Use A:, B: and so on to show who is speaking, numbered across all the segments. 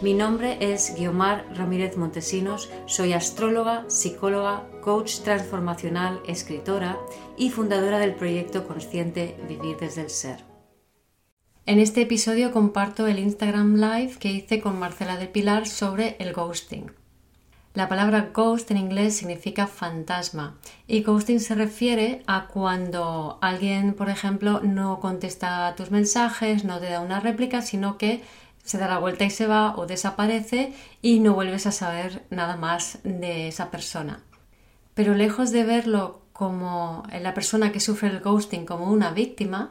A: Mi nombre es Guiomar Ramírez Montesinos, soy astróloga, psicóloga, coach transformacional, escritora y fundadora del proyecto consciente Vivir desde el Ser. En este episodio comparto el Instagram Live que hice con Marcela de Pilar sobre el ghosting. La palabra ghost en inglés significa fantasma y ghosting se refiere a cuando alguien, por ejemplo, no contesta tus mensajes, no te da una réplica, sino que se da la vuelta y se va o desaparece y no vuelves a saber nada más de esa persona. Pero lejos de verlo como la persona que sufre el ghosting como una víctima,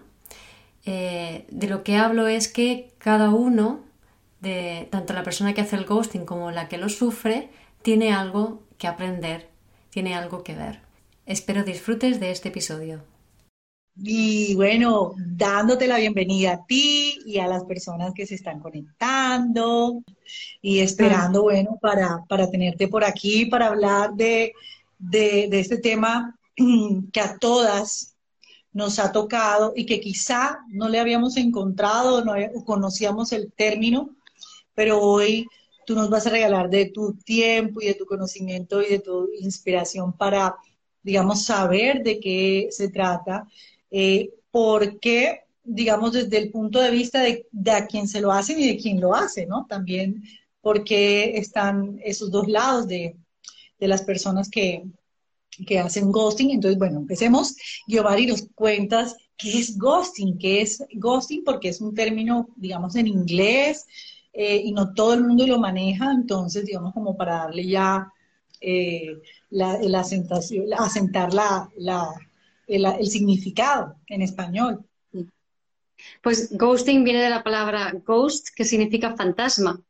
A: eh, de lo que hablo es que cada uno, de, tanto la persona que hace el ghosting como la que lo sufre, tiene algo que aprender, tiene algo que ver. Espero disfrutes de este episodio.
B: Y bueno, dándote la bienvenida a ti y a las personas que se están conectando y esperando, bueno, para, para tenerte por aquí, para hablar de, de, este tema que a todas nos ha tocado y que quizá no le habíamos encontrado, no conocíamos el término, pero hoy tú nos vas a regalar de tu tiempo y de tu conocimiento y de tu inspiración para, digamos, saber de qué se trata eh, porque, digamos, desde el punto de vista de, a quien se lo hacen y de quien lo hace, ¿no? También porque están esos dos lados de, las personas que, que hacen ghosting. Entonces, bueno, empecemos. Giovanni, nos cuentas qué es ghosting, qué es ghosting, porque es un término, digamos, en inglés eh, y no todo el mundo lo maneja. Entonces, digamos, como para darle ya eh, la, la, asentación, asentar la, la, el, significado en español.
C: Pues ghosting viene de la palabra ghost, que significa fantasma.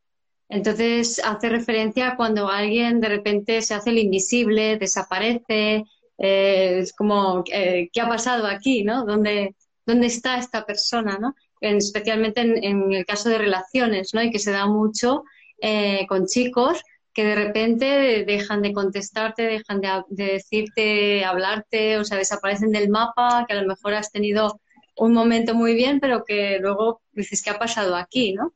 C: Entonces hace referencia a cuando alguien de repente se hace el invisible, desaparece, eh, es como, eh, ¿qué ha pasado aquí? ¿no? ¿Dónde, ¿Dónde está esta persona? ¿no? especialmente en, el caso de relaciones, ¿no? y que se da mucho eh, con chicos que de repente dejan de contestarte, dejan de, decirte, hablarte, o sea, desaparecen del mapa, que a lo mejor has tenido un momento muy bien, pero que luego dices, ¿qué ha pasado aquí, no?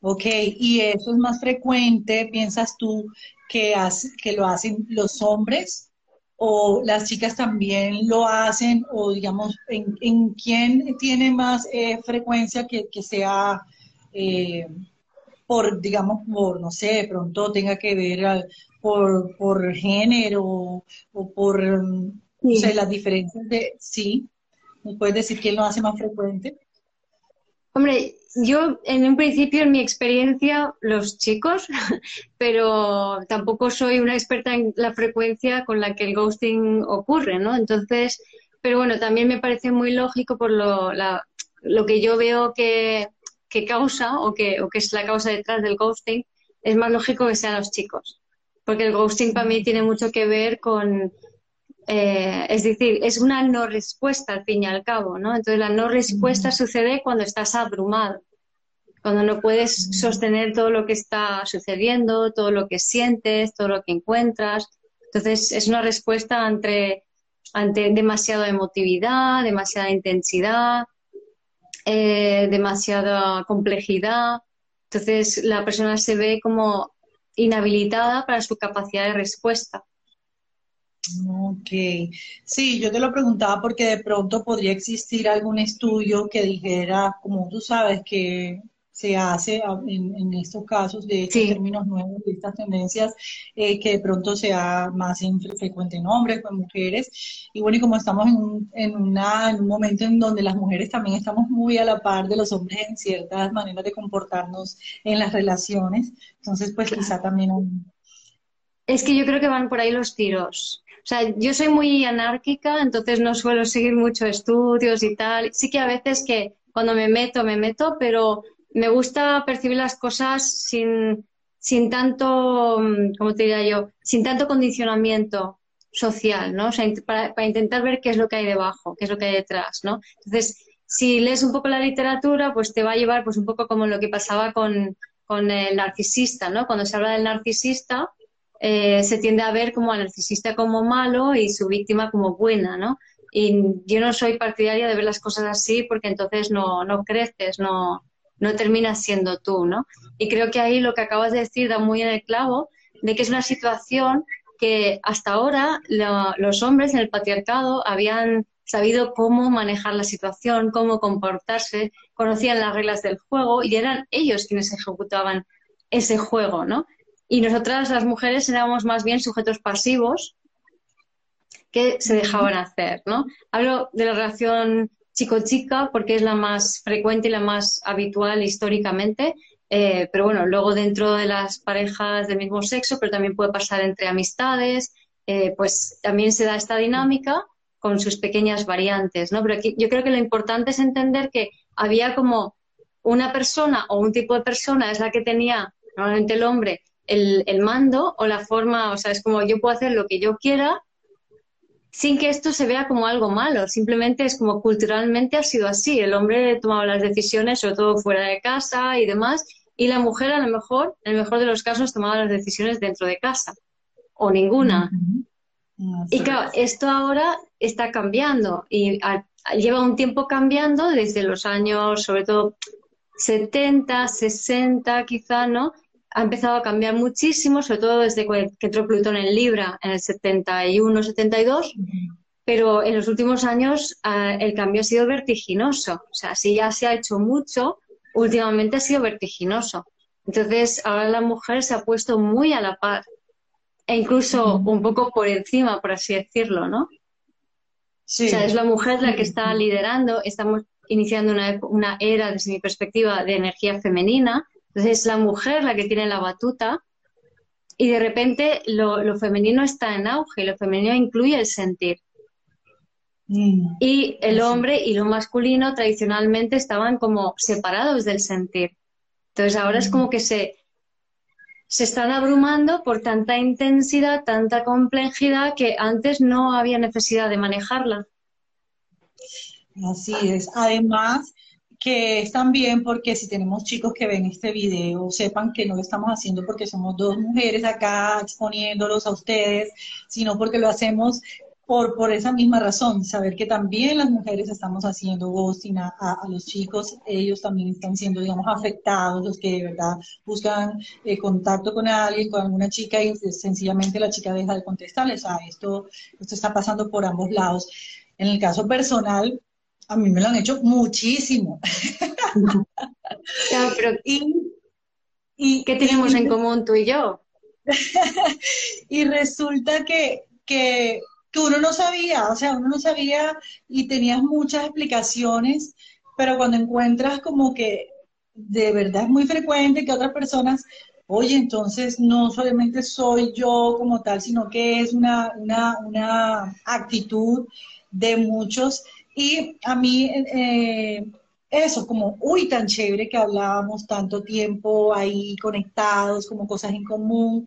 B: Ok, y eso es más frecuente, piensas tú, que, que lo hacen los hombres o las chicas también lo hacen, o digamos, ¿en, quién tiene más eh, frecuencia que, sea... Eh, por, digamos, por, no sé, de pronto tenga que ver por, por género o por, no sé, las diferencias de, sí, ¿me puedes decir quién lo hace más frecuente?
C: Hombre, yo en un principio, en mi experiencia, los chicos, pero tampoco soy una experta en la frecuencia con la que el ghosting ocurre, ¿no? Entonces, pero bueno, también me parece muy lógico por lo, la, lo que yo veo que, que causa o que, o que es la causa detrás del ghosting, es más lógico que sean los chicos. Porque el ghosting para mí tiene mucho que ver con, eh, es decir, es una no respuesta al fin y al cabo, ¿no? Entonces la no respuesta sucede cuando estás abrumado, cuando no puedes sostener todo lo que está sucediendo, todo lo que sientes, todo lo que encuentras. Entonces es una respuesta ante, ante demasiada emotividad, demasiada intensidad, eh, demasiada complejidad. Entonces la persona se ve como inhabilitada para su capacidad de respuesta.
B: Ok, sí, yo te lo preguntaba porque de pronto podría existir algún estudio que dijera, como tú sabes, que se hace en, estos casos de términos nuevos, de estas tendencias, eh, que de pronto sea más frecuente en hombres o en mujeres. Y bueno, y como estamos en un, en, una, en un momento en donde las mujeres también estamos muy a la par de los hombres en ciertas maneras de comportarnos en las relaciones, entonces pues quizá también...
C: Es que yo creo que van por ahí los tiros. O sea, yo soy muy anárquica, entonces no suelo seguir muchos estudios y tal. Sí que a veces que cuando me meto, me meto, pero me gusta percibir las cosas sin, sin tanto, mm, ¿cómo te diría yo? Sin tanto condicionamiento social, ¿no? O sea, para, para, intentar ver qué es lo que hay debajo, qué es lo que hay detrás, ¿no? Entonces, si lees un poco la literatura, pues te va a llevar pues un poco como lo que pasaba con, con el narcisista, ¿no? Cuando se habla del narcisista, eh, se tiende a ver como al narcisista como malo y su víctima como buena, ¿no? Y yo no soy partidaria de ver las cosas así porque entonces no, no creces, no, no terminas siendo tú, ¿no? Y creo que ahí lo que acabas de decir da muy en el clavo de que es una situación que hasta ahora los hombres en el patriarcado habían sabido cómo manejar la situación, cómo comportarse, conocían las reglas del juego y eran ellos quienes ejecutaban ese juego, ¿no? Y nosotras las mujeres éramos más bien sujetos pasivos que se dejaban hacer, ¿no? Hablo de la relación chico-chica porque es la más frecuente y la más habitual históricamente, eh, pero bueno, luego dentro de las parejas del mismo sexo, pero también puede pasar entre amistades, eh, pues también se da esta dinámica con sus pequeñas variantes, ¿no? Pero aquí, yo creo que lo importante es entender que había como una persona o un tipo de persona es la que tenía, normalmente el hombre, el, el mando o la forma, o sea, es como yo puedo hacer lo que yo quiera sin que esto se vea como algo malo, simplemente es como culturalmente ha sido así, el hombre tomaba las decisiones, sobre todo fuera de casa y demás, y la mujer a lo mejor, en el mejor de los casos, tomaba las decisiones dentro de casa, o ninguna. Y claro, esto ahora está cambiando y lleva un tiempo cambiando desde los años, sobre todo 70, 60 quizá, ¿no? Ha empezado a cambiar muchísimo, sobre todo desde que entró Plutón en Libra en el 71-72, pero en los últimos años ah, el cambio ha sido vertiginoso. O sea, si ya se ha hecho mucho, últimamente ha sido vertiginoso. Entonces, ahora la mujer se ha puesto muy a la par e incluso un poco por encima, por así decirlo, ¿no? Sí. O sea, es la mujer la que está liderando, estamos iniciando una, una era, desde mi perspectiva, de energía femenina, entonces es la mujer la que tiene la batuta y de repente lo, femenino está en auge, lo femenino incluye el sentir. Mm. Y el hombre y lo masculino tradicionalmente estaban como separados del sentir. Entonces ahora es como mm. que se, se están abrumando por tanta intensidad, tanta complejidad que antes no había necesidad de manejarla.
B: Así es. Además, que es también porque si tenemos chicos que ven este video, sepan que no lo estamos haciendo porque somos dos mujeres acá exponiéndolos a ustedes, sino porque lo hacemos por, por esa misma razón, saber que también las mujeres estamos haciendo ghosting a, los chicos, ellos también están siendo, digamos, afectados, los que de verdad buscan eh, contacto con alguien, con alguna chica y sencillamente la chica deja de contestarles. O sea, esto, esto está pasando por ambos lados. En el caso personal, a mí me lo han hecho muchísimo.
C: y, ¿Qué tenemos en común tú y yo?
B: y resulta que, que, uno no sabía, o sea, uno no sabía y tenías muchas explicaciones, pero cuando encuentras como que de verdad es muy frecuente que otras personas, oye, entonces no solamente soy yo como tal, sino que es una, una, una actitud de muchos y a mí, eh, eso, como, uy, tan chévere que hablábamos tanto tiempo ahí conectados, como cosas en común.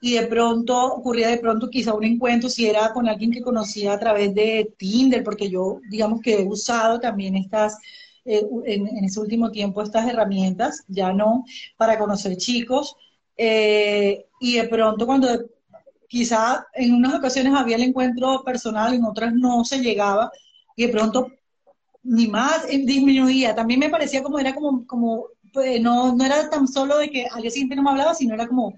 B: Y de pronto, ocurría de pronto quizá un encuentro, si era con alguien que conocía a través de Tinder, porque yo, digamos que he usado también estas, eh, en, ese último tiempo, estas herramientas, ya no, para conocer chicos. Eh, y de pronto cuando quizá en unas ocasiones había el encuentro personal, en otras no se llegaba, y de pronto ni más eh, disminuía. También me parecía como, era como, como pues, no, no era tan solo de que al día siguiente no me hablaba, sino era como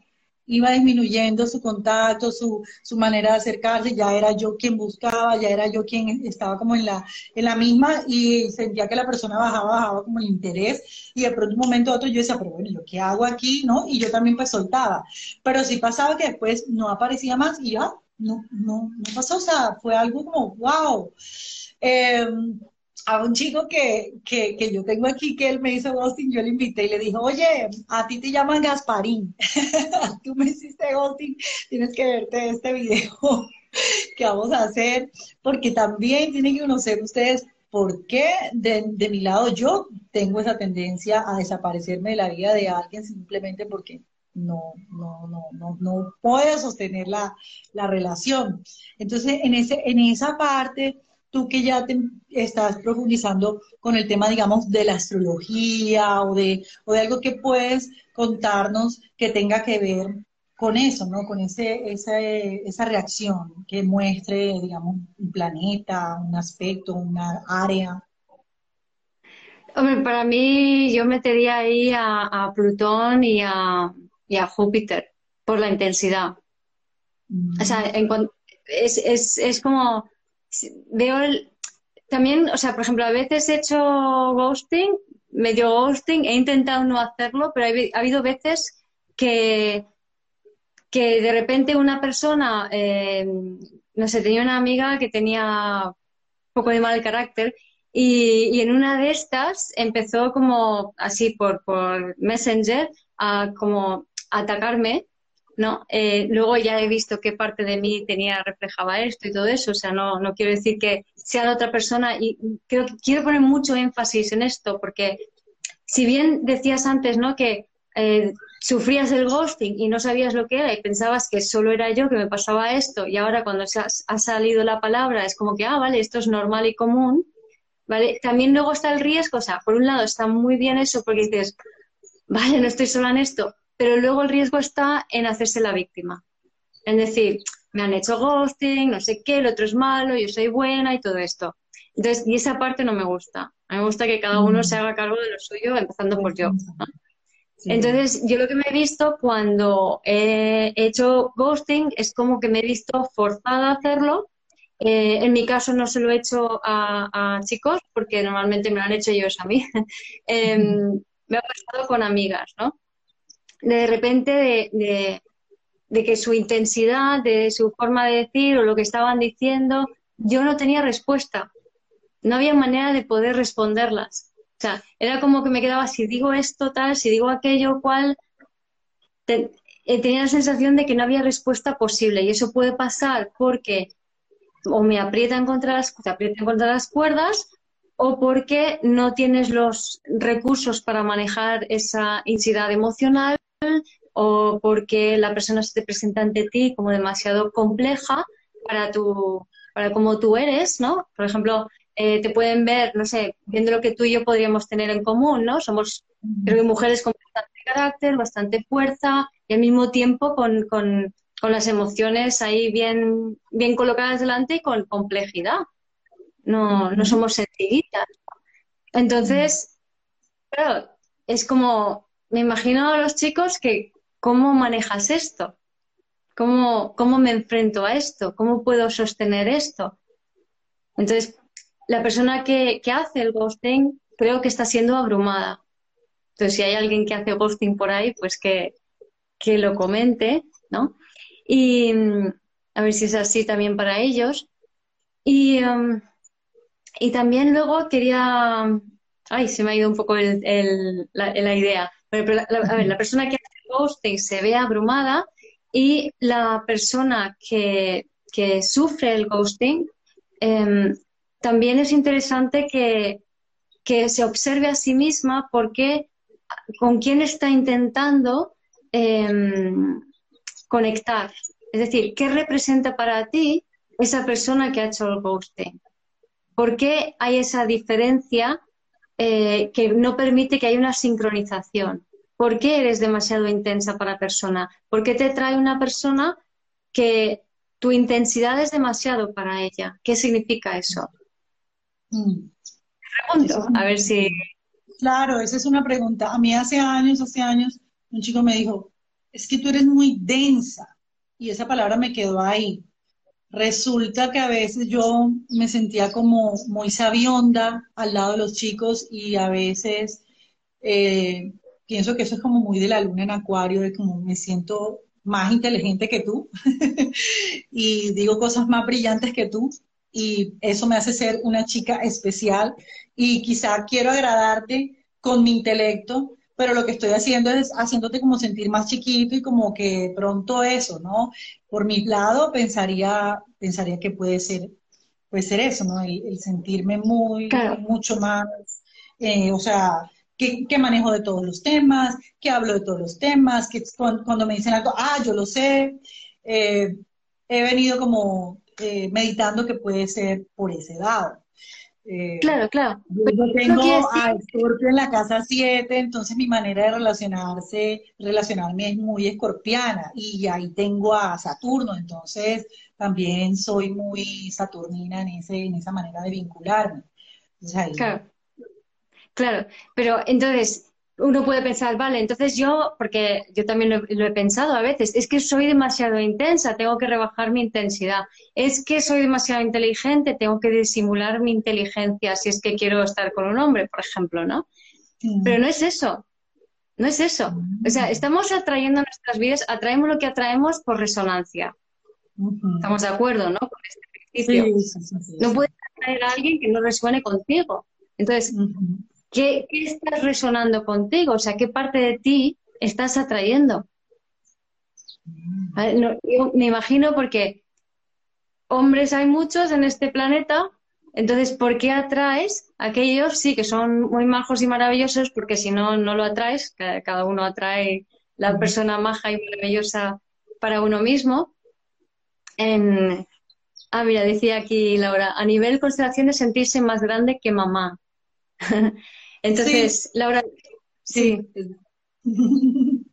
B: iba disminuyendo su contacto, su, su manera de acercarse, ya era yo quien buscaba, ya era yo quien estaba como en la, en la misma y sentía que la persona bajaba, bajaba como el interés y de pronto un momento a otro yo decía, pero bueno, ¿yo qué hago aquí? ¿no? Y yo también pues soltaba. Pero sí pasaba que después no aparecía más y ya, no, no, no pasó, o sea, fue algo como, wow. Em, a un chico que, que, yo tengo aquí, que él me hizo ghosting, yo le invité y le dije, oye, a ti te llaman Gasparín, tú me hiciste ghosting, tienes que verte este video que vamos a hacer, porque también tienen que conocer ustedes por qué de, de mi lado yo tengo esa tendencia a desaparecerme de la vida de alguien simplemente porque no, no, no, no, no puede sostener la, relación. Entonces, en, ese, en esa parte, tú que ya estás profundizando con el tema, digamos, de la astrología o de, o de algo que puedes contarnos que tenga que ver con eso, ¿no? Con ese, esa, esa reacción que muestre, digamos, un planeta, un aspecto, una área.
C: Hombre, para mí yo metería ahí a, Plutón y a, Júpiter por la intensidad. O sea, es, es, es, como, veo el, también, o sea, por ejemplo, a veces he hecho ghosting, medio ghosting, he intentado no hacerlo, pero ha habido veces que que de repente una persona, eh, no sé, tenía una amiga que tenía un poco de mal carácter y, en una de estas empezó como así por, por Messenger a como atacarme, ¿no? Eh, luego ya he visto qué parte de mí tenía, reflejaba esto y todo eso, o sea, no, no quiero decir que sea la otra persona y creo que quiero poner mucho énfasis en esto porque si bien decías antes, ¿no? Que eh, sufrías el ghosting y no sabías lo que era y pensabas que solo era yo que me pasaba esto y ahora cuando se ha, salido la palabra es como que, ah, vale, esto es normal y común, ¿vale? También luego está el riesgo, o sea, por un lado está muy bien eso porque dices, vale, no estoy sola en esto, pero luego el riesgo está en hacerse la víctima. Es decir, me han hecho ghosting, no sé qué, el otro es malo, yo soy buena y todo esto. Entonces, y esa parte no me gusta. A mí me gusta que cada uno se haga cargo de lo suyo, empezando por yo. Entonces, yo lo que me he visto cuando he hecho ghosting es como que me he visto forzada a hacerlo. Eh, en mi caso no se lo he hecho a, chicos porque normalmente me lo han hecho ellos a mí. Em, me ha pasado con amigas, ¿no? De repente de, de, que su intensidad, de su forma de decir o lo que estaban diciendo, yo no tenía respuesta. No había manera de poder responderlas. O sea, era como que me quedaba, si digo esto, tal, si digo aquello, cual, eh, tenía la sensación de que no había respuesta posible. Y eso puede pasar porque o me aprietan contra las, te contra las cuerdas o porque no tienes los recursos para manejar esa intensidad emocional o porque la persona se te presenta ante ti como demasiado compleja para tu para cómo tú eres, ¿no? Por ejemplo, eh, te pueden ver, no sé, viendo lo que tú y yo podríamos tener en común, ¿no? Somos, creo que mujeres con bastante carácter, bastante fuerza y al mismo tiempo con, con, con las emociones ahí bien, bien colocadas delante y con complejidad. No, no somos sencillitas. Entonces, claro, es como, me imagino a los chicos que, ¿cómo manejas esto? ¿Cómo, ¿Cómo me enfrento a esto? ¿Cómo puedo sostener esto? Entonces, la persona que, hace el ghosting creo que está siendo abrumada. Entonces, si hay alguien que hace ghosting por ahí, pues que, lo comente, ¿no? Y a ver si es así también para ellos. Y, um, también luego quería... Ay, se me ha ido un poco la, idea. La persona que hace ghosting se ve abrumada y la persona que, sufre el ghosting em, también es interesante que, se observe a sí misma porque con quién está intentando em, conectar. Es decir, ¿qué representa para ti esa persona que ha hecho el ghosting? ¿Por qué hay esa diferencia eh, que no permite que haya una sincronización? ¿Por qué eres demasiado intensa para persona? ¿Por qué te trae una persona que tu intensidad es demasiado para ella? ¿Qué significa eso? Mm. Pregunto, a ver si...
B: Claro, esa es una pregunta. A mí hace años, hace años, un chico me dijo, es que tú eres muy densa. Y esa palabra me quedó ahí. Resulta que a veces yo me sentía como muy sabionda al lado de los chicos y a veces eh, pienso que eso es como muy de la luna en acuario, de como me siento más inteligente que tú y digo cosas más brillantes que tú y eso me hace ser una chica especial y quizá quiero agradarte con mi intelecto, pero lo que estoy haciendo es haciéndote como sentir más chiquito y como que pronto eso, ¿no? Por mi lado pensaría, pensaría que puede ser, puede ser eso, ¿no? El, sentirme muy, mucho más, eh, o sea, que, manejo de todos los temas, que hablo de todos los temas, que cuando, me dicen algo, ah, yo lo sé. Eh, he venido como eh, meditando que puede ser por ese lado.
C: Eh, claro, claro.
B: Yo tengo a Scorpio en la casa 7, entonces mi manera de relacionarse, relacionarme es muy escorpiana y ahí tengo a Saturno, entonces también soy muy saturnina en, ese, en esa manera de vincularme.
C: Claro. Claro, pero entonces uno puede pensar, vale, entonces yo, porque yo también lo, he pensado a veces, es que soy demasiado intensa, tengo que rebajar mi intensidad. Es que soy demasiado inteligente, tengo que disimular mi inteligencia si es que quiero estar con un hombre, por ejemplo, ¿no? Pero no es eso, no es eso. O sea, estamos atrayendo nuestras vidas, atraemos lo que atraemos por resonancia. Estamos de acuerdo, ¿no? Con este no puedes atraer a alguien que no resuene contigo. Entonces, ¿Qué, estás resonando contigo? O sea, ¿qué parte de ti estás atrayendo? me imagino porque hombres hay muchos en este planeta, entonces, ¿por qué atraes a aquellos? Sí, que son muy majos y maravillosos, porque si no, no lo atraes, cada uno atrae la persona maja y maravillosa para uno mismo. Ah, mira, decía aquí Laura, a nivel constelación de sentirse más grande que mamá. Entonces, Laura, sí.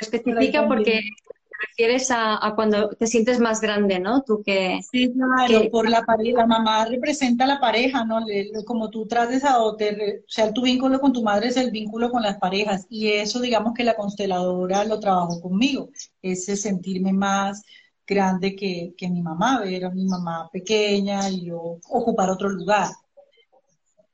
C: especifica porque te refieres a, cuando te sientes más grande, ¿no? Tú que...
B: Sí, claro, por la pareja, la mamá representa a la pareja, ¿no? como tú trates a o sea, tu vínculo con tu madre es el vínculo con las parejas y eso digamos que la consteladora lo trabajó conmigo, ese sentirme más grande que, que mi mamá, ver a mi mamá pequeña y yo ocupar otro lugar.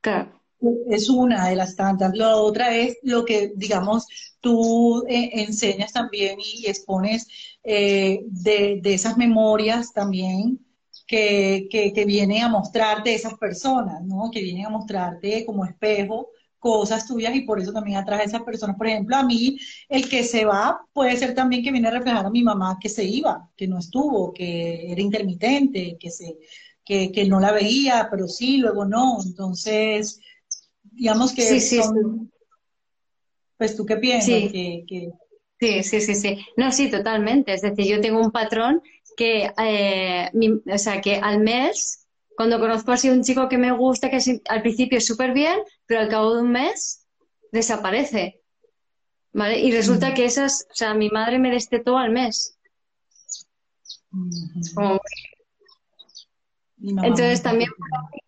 C: Claro
B: es una de las tantas. La otra es lo que, digamos, tú eh, enseñas también y, expones eh, de, esas memorias también que, que, vienen a mostrarte esas personas, ¿no? Que vienen a mostrarte como espejo cosas tuyas y por eso también atrae a esas personas. Por ejemplo, a mí, el que se va puede ser también que viene a reflejar a mi mamá que se iba, que no estuvo, que era intermitente, que, se, que, que no la veía, pero sí, luego no. Entonces, digamos que sí, sí, pues tú qué piensas
C: sí. Sí, sí, sí, sí. No, sí, totalmente. Es decir, yo tengo un patrón que, eh, o sea, que al mes, cuando conozco así un chico que me gusta, que al principio es súper bien, pero al cabo de un mes desaparece. ¿Vale? Y resulta que esas, o sea, mi madre me destetó al mes. como entonces también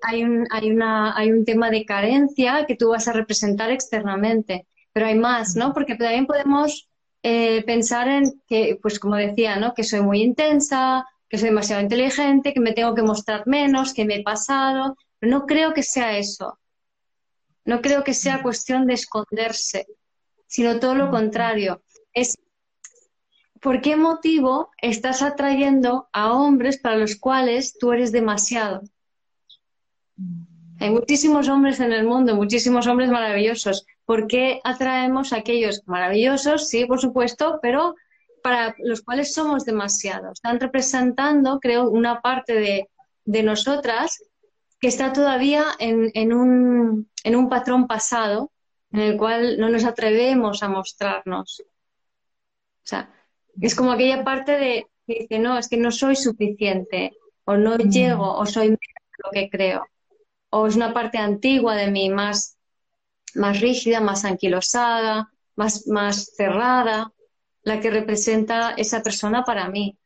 C: hay un, hay, una, hay un tema de carencia que tú vas a representar externamente, pero hay más, ¿no? Porque también podemos eh, pensar en que, pues como decía, ¿no? Que soy muy intensa, que soy demasiado inteligente, que me tengo que mostrar menos, que me he pasado. Pero no creo que sea eso. No creo que sea cuestión de esconderse, sino todo lo contrario. Es ¿por qué motivo estás atrayendo a hombres para los cuales tú eres demasiado? Hay muchísimos hombres en el mundo, muchísimos hombres maravillosos. ¿Por qué atraemos a aquellos maravillosos? Sí, por supuesto, pero para los cuales somos demasiados. Están representando, creo, una parte de, nosotras que está todavía en, en, un, en un patrón pasado en el cual no nos atrevemos a mostrarnos. O sea, es como aquella parte de que dice, no, es que no soy suficiente, o no mm. llego, o soy menos de lo que creo. O es una parte antigua de mí, más, más rígida, más anquilosada, más, más cerrada, la que representa esa persona para mí.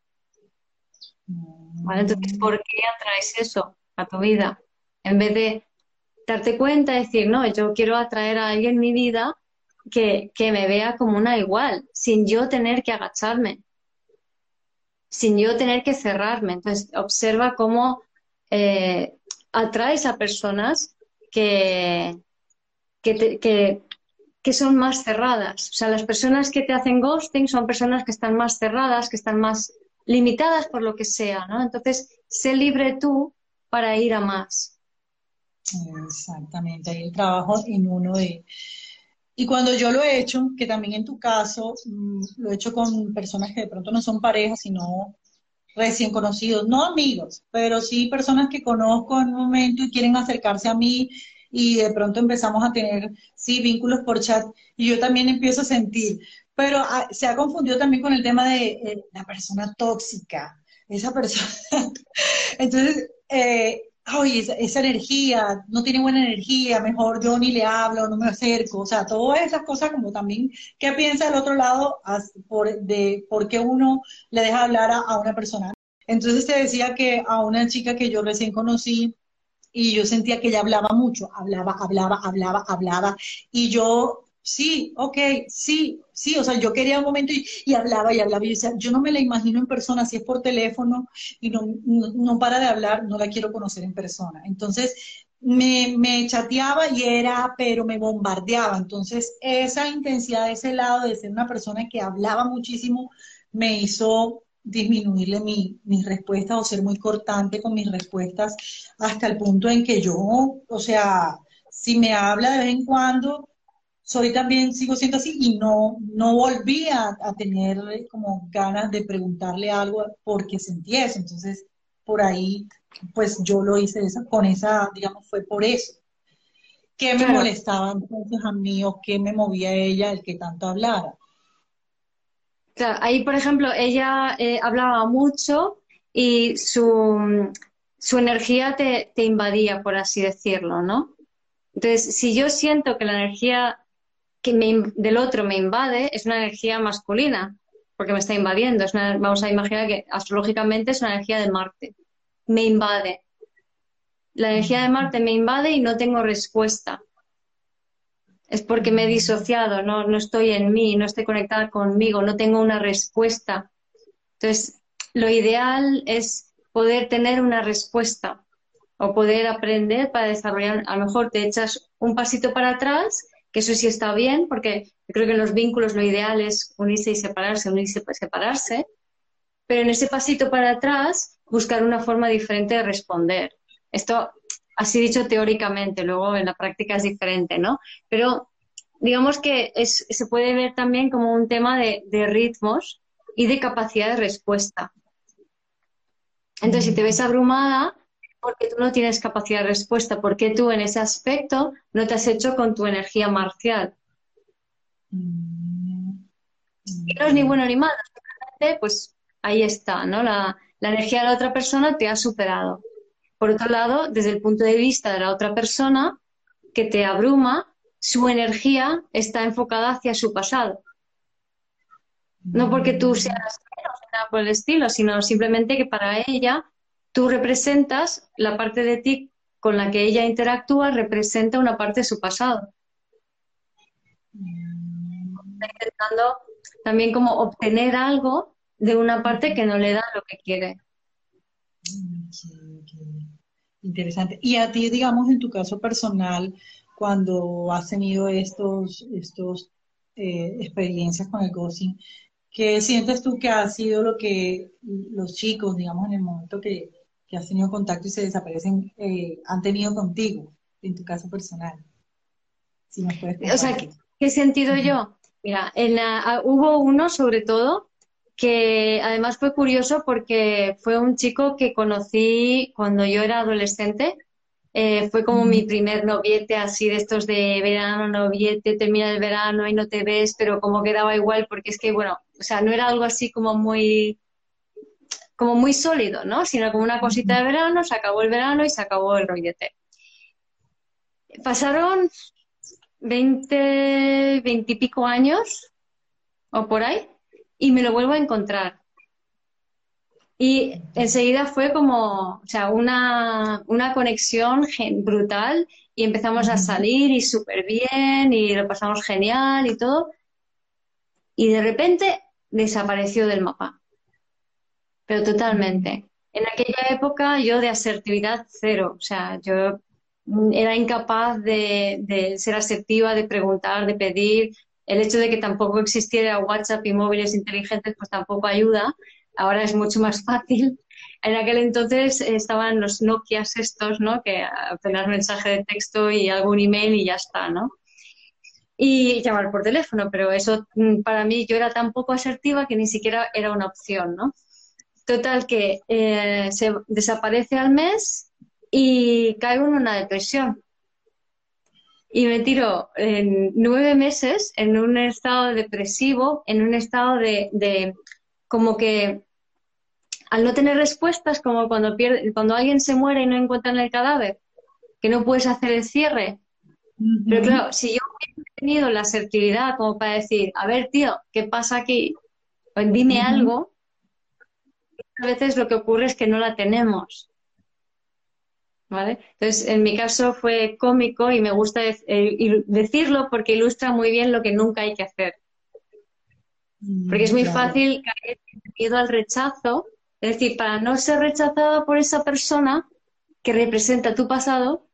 C: Entonces, ¿por qué atraes eso a tu vida? En vez de darte cuenta y decir, no, yo quiero atraer a alguien en mi vida que, me vea como una igual, sin yo tener que agacharme, sin yo tener que cerrarme. Entonces, observa cómo eh, atraes a personas que, que, que, son más cerradas. O sea, las personas que te hacen ghosting son personas que están más cerradas, que están más limitadas por lo que sea, ¿no? Entonces, sé libre tú para ir a más.
B: Exactamente, hay el trabajo en uno de, y cuando yo lo he hecho, que también en tu caso mm, lo he hecho con personas que de pronto no son parejas, sino recién conocidos, no amigos, pero sí personas que conozco en un momento y quieren acercarse a mí y de pronto empezamos a tener, sí, vínculos por chat y yo también empiezo a sentir, pero ah, se ha confundido también con el tema de eh, la persona tóxica, esa persona. Entonces, eh, ay, esa, energía, no tiene buena energía, mejor yo ni le hablo, no me acerco, o sea, todas esas cosas como también, ¿qué piensa el otro lado de por qué uno le deja hablar a, una persona? Entonces te decía que a una chica que yo recién conocí, y yo sentía que ella hablaba mucho, hablaba, hablaba, hablaba, hablaba, y yo sí, ok, sí, sí, o sea, yo quería un momento y, hablaba y hablaba y decía, yo no me la imagino en persona, si es por teléfono y no, no, para de hablar, no la quiero conocer en persona. Entonces, me, me, chateaba y era, pero me bombardeaba. Entonces, esa intensidad ese lado de ser una persona que hablaba muchísimo me hizo disminuirle mi, mis respuestas o ser muy cortante con mis respuestas hasta el punto en que yo, o sea, si me habla de vez en cuando, soy también, sigo siendo así y no, no volví a, tener como ganas de preguntarle algo porque sentí eso. Entonces, por ahí, pues yo lo hice esa, con esa, digamos, fue por eso. ¿Qué me molestaba entonces a mí o qué me movía a ella el que tanto hablara?
C: Claro, ahí, por ejemplo, ella eh, hablaba mucho y su, su energía te, te invadía, por así decirlo, ¿no? Entonces, si yo siento que la energía del otro me invade es una energía masculina, porque me está invadiendo. Es vamos a imaginar que astrológicamente es una energía de Marte. Me invade. La energía de Marte me invade y no tengo respuesta. Es porque me he disociado, no, no estoy en mí, no estoy conectada conmigo, no tengo una respuesta. Entonces, lo ideal es poder tener una respuesta o poder aprender para desarrollar. A lo mejor te echas un pasito para atrás que eso sí está bien, porque creo que en los vínculos lo ideal es unirse y separarse, unirse y separarse, pero en ese pasito para atrás buscar una forma diferente de responder. Esto así dicho teóricamente, luego en la práctica es diferente, ¿no? Pero digamos que se puede ver también como un tema de ritmos y de capacidad de respuesta. Entonces, si te ves abrumada, porque tú no tienes capacidad de respuesta, porque tú en ese aspecto no te has hecho con tu energía marcial. Mm. Y no es ni bueno ni malo, simplemente pues ahí está, ¿no? La, la energía de la otra persona te ha superado. Por otro lado, desde el punto de vista de la otra persona que te abruma, su energía está enfocada hacia su pasado. No porque tú seas menos, nada por el estilo, sino simplemente que para ella tú representas la parte de ti con la que ella interactúa, representa una parte de su pasado. Está intentando también como obtener algo de una parte que no le da lo que quiere.
B: Interesante. Y a ti, digamos, en tu caso personal, cuando has tenido estos, estos eh, experiencias con el ghosting, ¿qué sientes tú que ha sido lo que los chicos, digamos, en el momento que, que has tenido contacto y se desaparecen, eh, han tenido contigo, en tu caso personal.
C: o sea, ¿qué, sentido yo? Mira, en hubo uno sobre todo que además fue curioso porque fue un chico que conocí cuando yo era adolescente. Eh, fue como mi primer noviete así de estos de verano, noviete, termina el verano y no te ves, pero como quedaba igual porque es que, bueno, o sea, no era algo así como muy como muy sólido, ¿no? Sino como una cosita de verano, se acabó el verano y se acabó el rollete. Pasaron 20, 20 y pico años o por ahí y me lo vuelvo a encontrar. Y enseguida fue como, o sea, una, una conexión brutal y empezamos a salir y súper bien y lo pasamos genial y todo. Y de repente desapareció del mapa pero totalmente. En aquella época yo de asertividad cero, o sea, yo era incapaz de, ser asertiva, de preguntar, de pedir. El hecho de que tampoco existiera WhatsApp y móviles inteligentes, pues tampoco ayuda. Ahora es mucho más fácil. En aquel entonces estaban los Nokias estos, ¿no? Que apenas mensaje de texto y algún email y ya está, ¿no? Y llamar por teléfono, pero eso mm, para mí yo era tan poco asertiva que ni siquiera era una opción, ¿no? Total que eh, se desaparece al mes y caigo en una depresión. y me tiro en nueve meses en un estado depresivo, en un estado de, de como que al no tener respuestas, como cuando, pierde, cuando alguien se muere y no encuentran el cadáver, que no puedes hacer el cierre. Pero claro, si yo hubiera tenido la asertividad como para decir, a ver, tío, ¿qué pasa aquí? Pues dime algo, a veces lo que ocurre es que no la tenemos. ¿Vale? Entonces, en mi caso fue cómico y me gusta eh, decirlo porque ilustra muy bien lo que nunca hay que hacer. Porque es muy fácil caer miedo al rechazo es decir, para no ser rechazada por esa persona que representa tu pasado,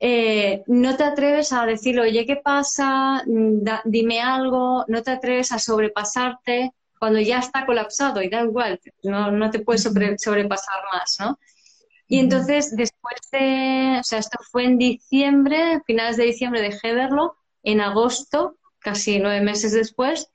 C: eh, no te atreves a decirle, oye, ¿qué pasa? Mm, dime algo, no te atreves a sobrepasarte cuando ya está colapsado y da igual, no, no te puedes sobrepasar más, ¿no? Y entonces, después de, o sea, esto fue en diciembre, finales de diciembre dejé de verlo, en agosto, casi nueve meses después,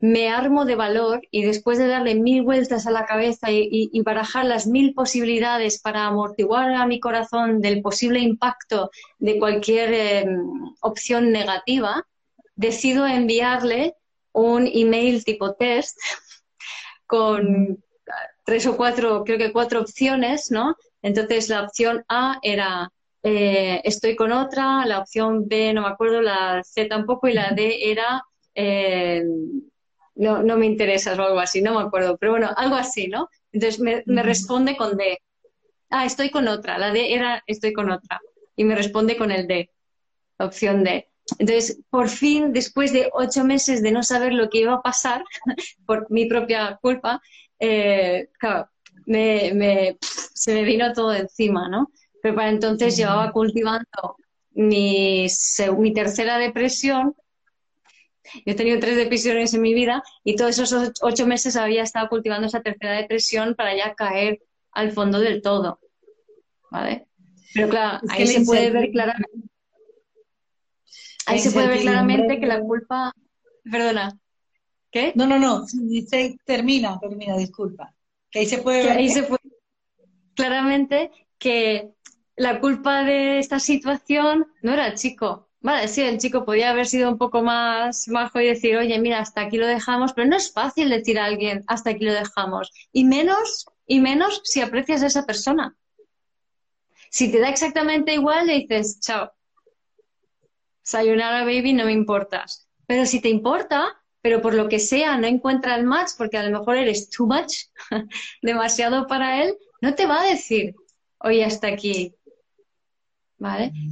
C: me armo de valor y después de darle mil vueltas a la cabeza y, barajar las mil posibilidades para amortiguar a mi corazón del posible impacto de cualquier em, opción negativa, decido enviarle un email tipo test con tres o cuatro, creo que cuatro opciones, ¿no? Entonces la opción A era eh, estoy con otra, la opción B no me acuerdo, la C tampoco y la D era eh, no, no me interesas o algo así, no me acuerdo, pero bueno, algo así, ¿no? Entonces me, responde con D. Ah, estoy con otra, la D era estoy con otra. Y me responde con el D, opción D. Entonces, por fin, después de ocho meses de no saber lo que iba a pasar, por mi propia culpa, eh, claro, me, se me vino todo encima, ¿no? Pero para entonces llevaba cultivando mi, mi tercera depresión yo he tenido tres depresiones en mi vida y todos esos ocho meses había estado cultivando esa tercera depresión para ya caer al fondo del todo. ¿Vale? Pero claro, ahí se puede ver claramente. Ahí se puede ver claramente que la culpa. Perdona. ¿Qué?
B: No, no, no. Dice, termina, termina, disculpa. Que ahí se puede ver.
C: Ahí se puede claramente que la culpa de esta situación no era el chico, Vale, sí, el chico podía haber sido un poco más bajo y decir, oye, mira, hasta aquí lo dejamos, pero no es fácil decir a alguien, hasta aquí lo dejamos. Y menos, y menos si aprecias a esa persona. Si te da exactamente igual, le dices, chao. Sayonara, baby, no me importas. Pero si te importa, pero por lo que sea no encuentra el match, porque a lo mejor eres too much, demasiado para él, no te va a decir, oye, hasta aquí,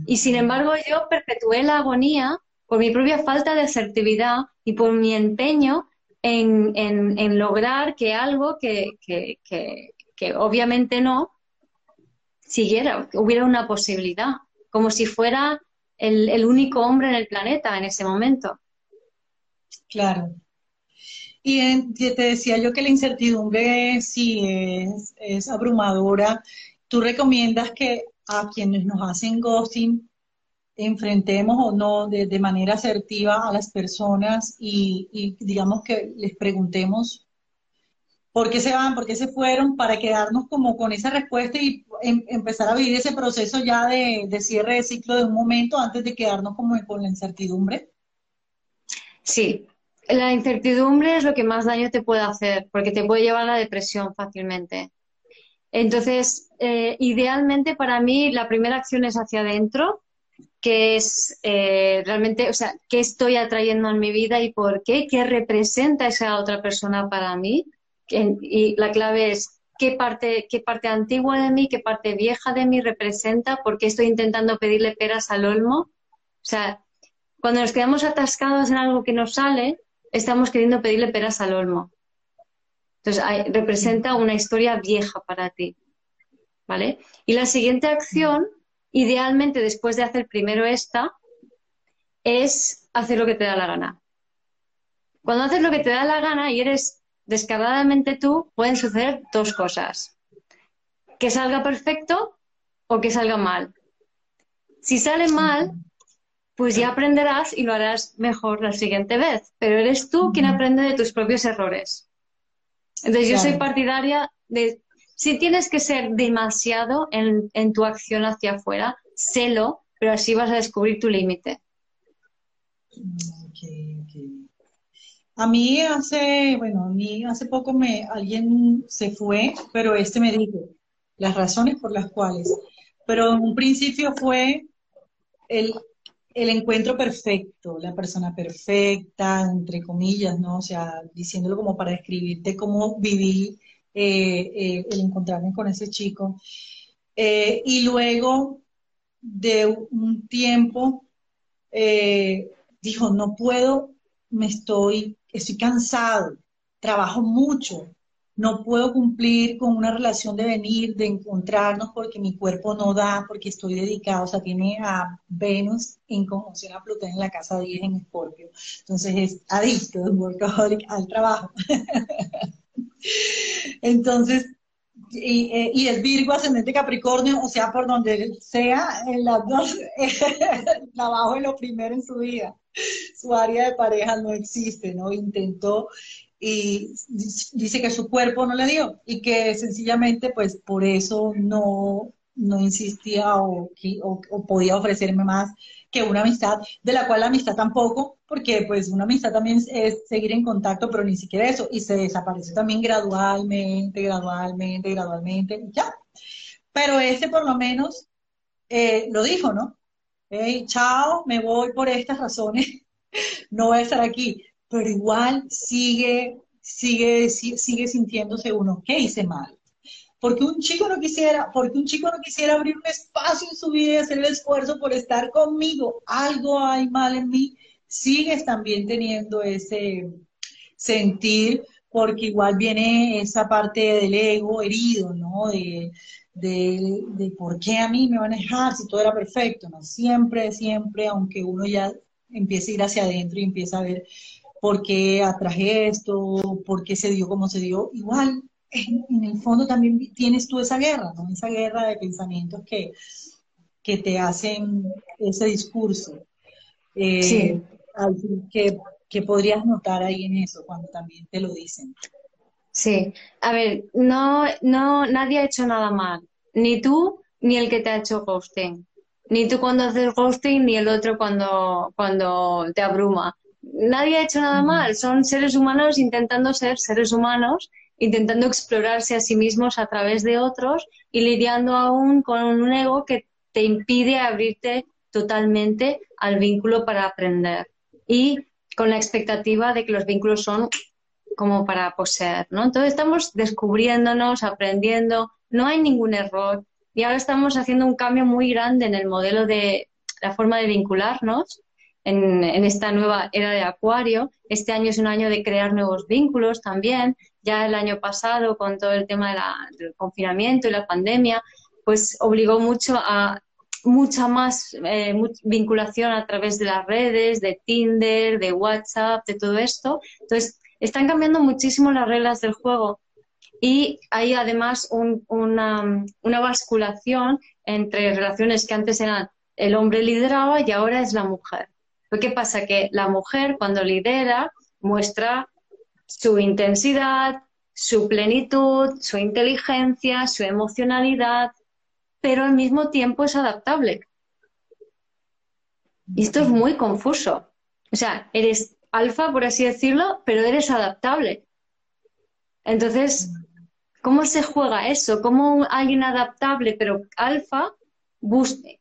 C: y sin embargo yo perpetué la agonía por mi propia falta de asertividad y por mi empeño en, lograr que algo que, obviamente no siguiera, hubiera una posibilidad, como si fuera el, único hombre en el planeta en ese momento.
B: Claro. Y te decía yo que la incertidumbre sí es, es abrumadora. ¿Tú recomiendas que a quienes nos hacen ghosting, enfrentemos o no de, manera asertiva a las personas y, digamos que les preguntemos por qué se van, por qué se fueron, para quedarnos como con esa respuesta y em, empezar a vivir ese proceso ya de, cierre de ciclo de un momento antes de quedarnos como con la incertidumbre.
C: Sí, la incertidumbre es lo que más daño te puede hacer, porque te puede llevar a la depresión fácilmente. Entonces, eh, idealmente para mí la primera acción es hacia adentro, que es eh, realmente, o sea, qué estoy atrayendo en mi vida y por qué, qué representa esa otra persona para mí. Y la clave es qué parte, qué parte antigua de mí, qué parte vieja de mí representa, por qué estoy intentando pedirle peras al olmo. O sea, cuando nos quedamos atascados en algo que no sale, estamos queriendo pedirle peras al olmo. Entonces, representa una historia vieja para ti. ¿Vale? Y la siguiente acción, idealmente después de hacer primero esta, es hacer lo que te da la gana. Cuando haces lo que te da la gana y eres descaradamente tú, pueden suceder dos cosas. Que salga perfecto o que salga mal. Si sale mal, pues ya aprenderás y lo harás mejor la siguiente vez. Pero eres tú quien aprende de tus propios errores. Entonces yo soy partidaria de, si tienes que ser demasiado en, tu acción hacia afuera, sélo, pero así vas a descubrir tu límite.
B: A mí hace, bueno, a mí hace poco me, alguien se fue, pero este me dijo las razones por las cuales. Pero en un principio fue el, el encuentro perfecto, la persona perfecta, entre comillas, ¿no? O sea, diciéndolo como para describirte cómo viví eh, eh, el encontrarme con ese chico. Eh, y luego de un tiempo, dijo, no puedo, me estoy, estoy cansado, trabajo mucho, no puedo cumplir con una relación de venir, de encontrarnos porque mi cuerpo no da, porque estoy dedicado, o sea, tiene a Venus en conjunción a Plutón en la casa 10 en Escorpio. Entonces es adicto, es al trabajo. Entonces, y, eh, es Virgo ascendente Capricornio, o sea, por donde sea, en las dos, el trabajo es lo primero en su vida. Su área de pareja no existe, ¿no? Intentó y dice que su cuerpo no le dio y que sencillamente pues por eso no, no insistía o, podía ofrecerme más que una amistad, de la cual la amistad tampoco, porque pues una amistad también es seguir en contacto, pero ni siquiera eso, y se desapareció también gradualmente, gradualmente, gradualmente, ya. Pero ese por lo menos eh, lo dijo, ¿no? Hey, chao, me voy por estas razones, no voy a estar aquí pero igual sigue, sigue, sigue sintiéndose uno, ¿qué hice mal? Porque un chico no quisiera, porque un chico no quisiera abrir un espacio en su vida y hacer el esfuerzo por estar conmigo, algo hay mal en mí, sigues también teniendo ese sentir, porque igual viene esa parte del ego herido, ¿no? De, de, de, por qué a mí me van a dejar si todo era perfecto, ¿no? Siempre, siempre, aunque uno ya empiece a ir hacia adentro y empieza a ver por qué atraje esto, por qué se dio como se dio. Igual, en, el fondo también tienes tú esa guerra, ¿no? Esa guerra de pensamientos que, que te hacen ese discurso. Eh, sí. Que, que podrías notar ahí en eso cuando también te lo dicen.
C: Sí, a ver, no, no, nadie ha hecho nada mal, ni tú ni el que te ha hecho ghosting, ni tú cuando haces ghosting ni el otro cuando, cuando te abruma nadie ha hecho nada mal, son seres humanos intentando ser seres humanos, intentando explorarse a sí mismos a través de otros y lidiando aún con un ego que te impide abrirte totalmente al vínculo para aprender y con la expectativa de que los vínculos son como para poseer, ¿no? Entonces estamos descubriéndonos, aprendiendo, no hay ningún error y ahora estamos haciendo un cambio muy grande en el modelo de la forma de vincularnos en, esta nueva era de Acuario. Este año es un año de crear nuevos vínculos también. Ya el año pasado, con todo el tema del confinamiento y la pandemia, pues obligó mucho a mucha más eh, vinculación a través de las redes, de Tinder, de WhatsApp, de todo esto. Entonces, están cambiando muchísimo las reglas del juego y hay además una, una basculación entre relaciones que antes eran el hombre lideraba y ahora es la mujer. ¿Qué pasa? Que la mujer cuando lidera muestra su intensidad, su plenitud, su inteligencia, su emocionalidad, pero al mismo tiempo es adaptable. Y esto es muy confuso. O sea, eres alfa, por así decirlo, pero eres adaptable. Entonces, ¿cómo se juega eso? ¿Cómo alguien adaptable, pero alfa,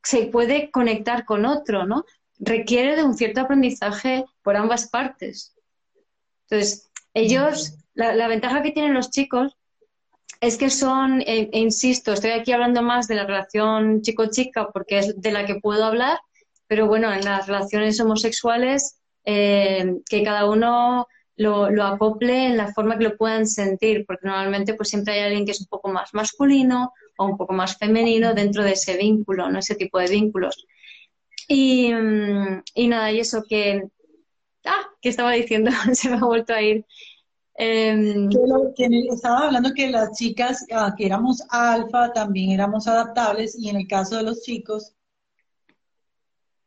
C: se puede conectar con otro, ¿no? requiere de un cierto aprendizaje por ambas partes. Entonces, ellos, la, ventaja que tienen los chicos es que son, e, e insisto, estoy aquí hablando más de la relación chico-chica porque es de la que puedo hablar, pero bueno, en las relaciones homosexuales, eh, que cada uno lo, acople en la forma que lo puedan sentir, porque normalmente pues siempre hay alguien que es un poco más masculino o un poco más femenino dentro de ese vínculo, ¿no? Ese tipo de vínculos. Y, y nada, y eso que... Ah, ¿qué estaba diciendo? Se me ha vuelto a ir.
B: Em, estaba hablando que las chicas ah, que éramos alfa también éramos adaptables y en el caso de los chicos.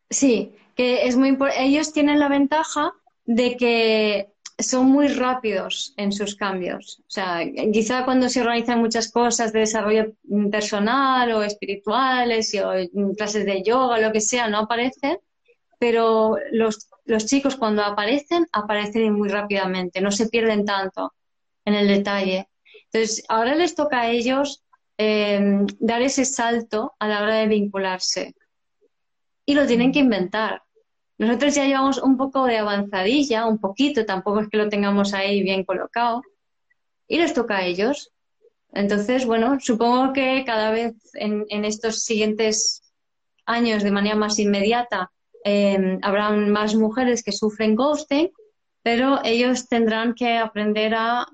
C: Sí, que es muy importante. Ellos tienen la ventaja de que son muy rápidos en sus cambios. O sea, quizá cuando se organizan muchas cosas de desarrollo personal o espirituales o clases de yoga, lo que sea, no aparecen, pero los, los chicos cuando aparecen, aparecen muy rápidamente, no se pierden tanto en el detalle. Entonces, ahora les toca a ellos em, dar ese salto a la hora de vincularse. Y lo tienen que inventar. Nosotros ya llevamos un poco de avanzadilla, un poquito, tampoco es que lo tengamos ahí bien colocado. Y les toca a ellos. Entonces, bueno, supongo que cada vez en, estos siguientes años, de manera más inmediata, eh, habrán más mujeres que sufren ghosting, pero ellos tendrán que aprender a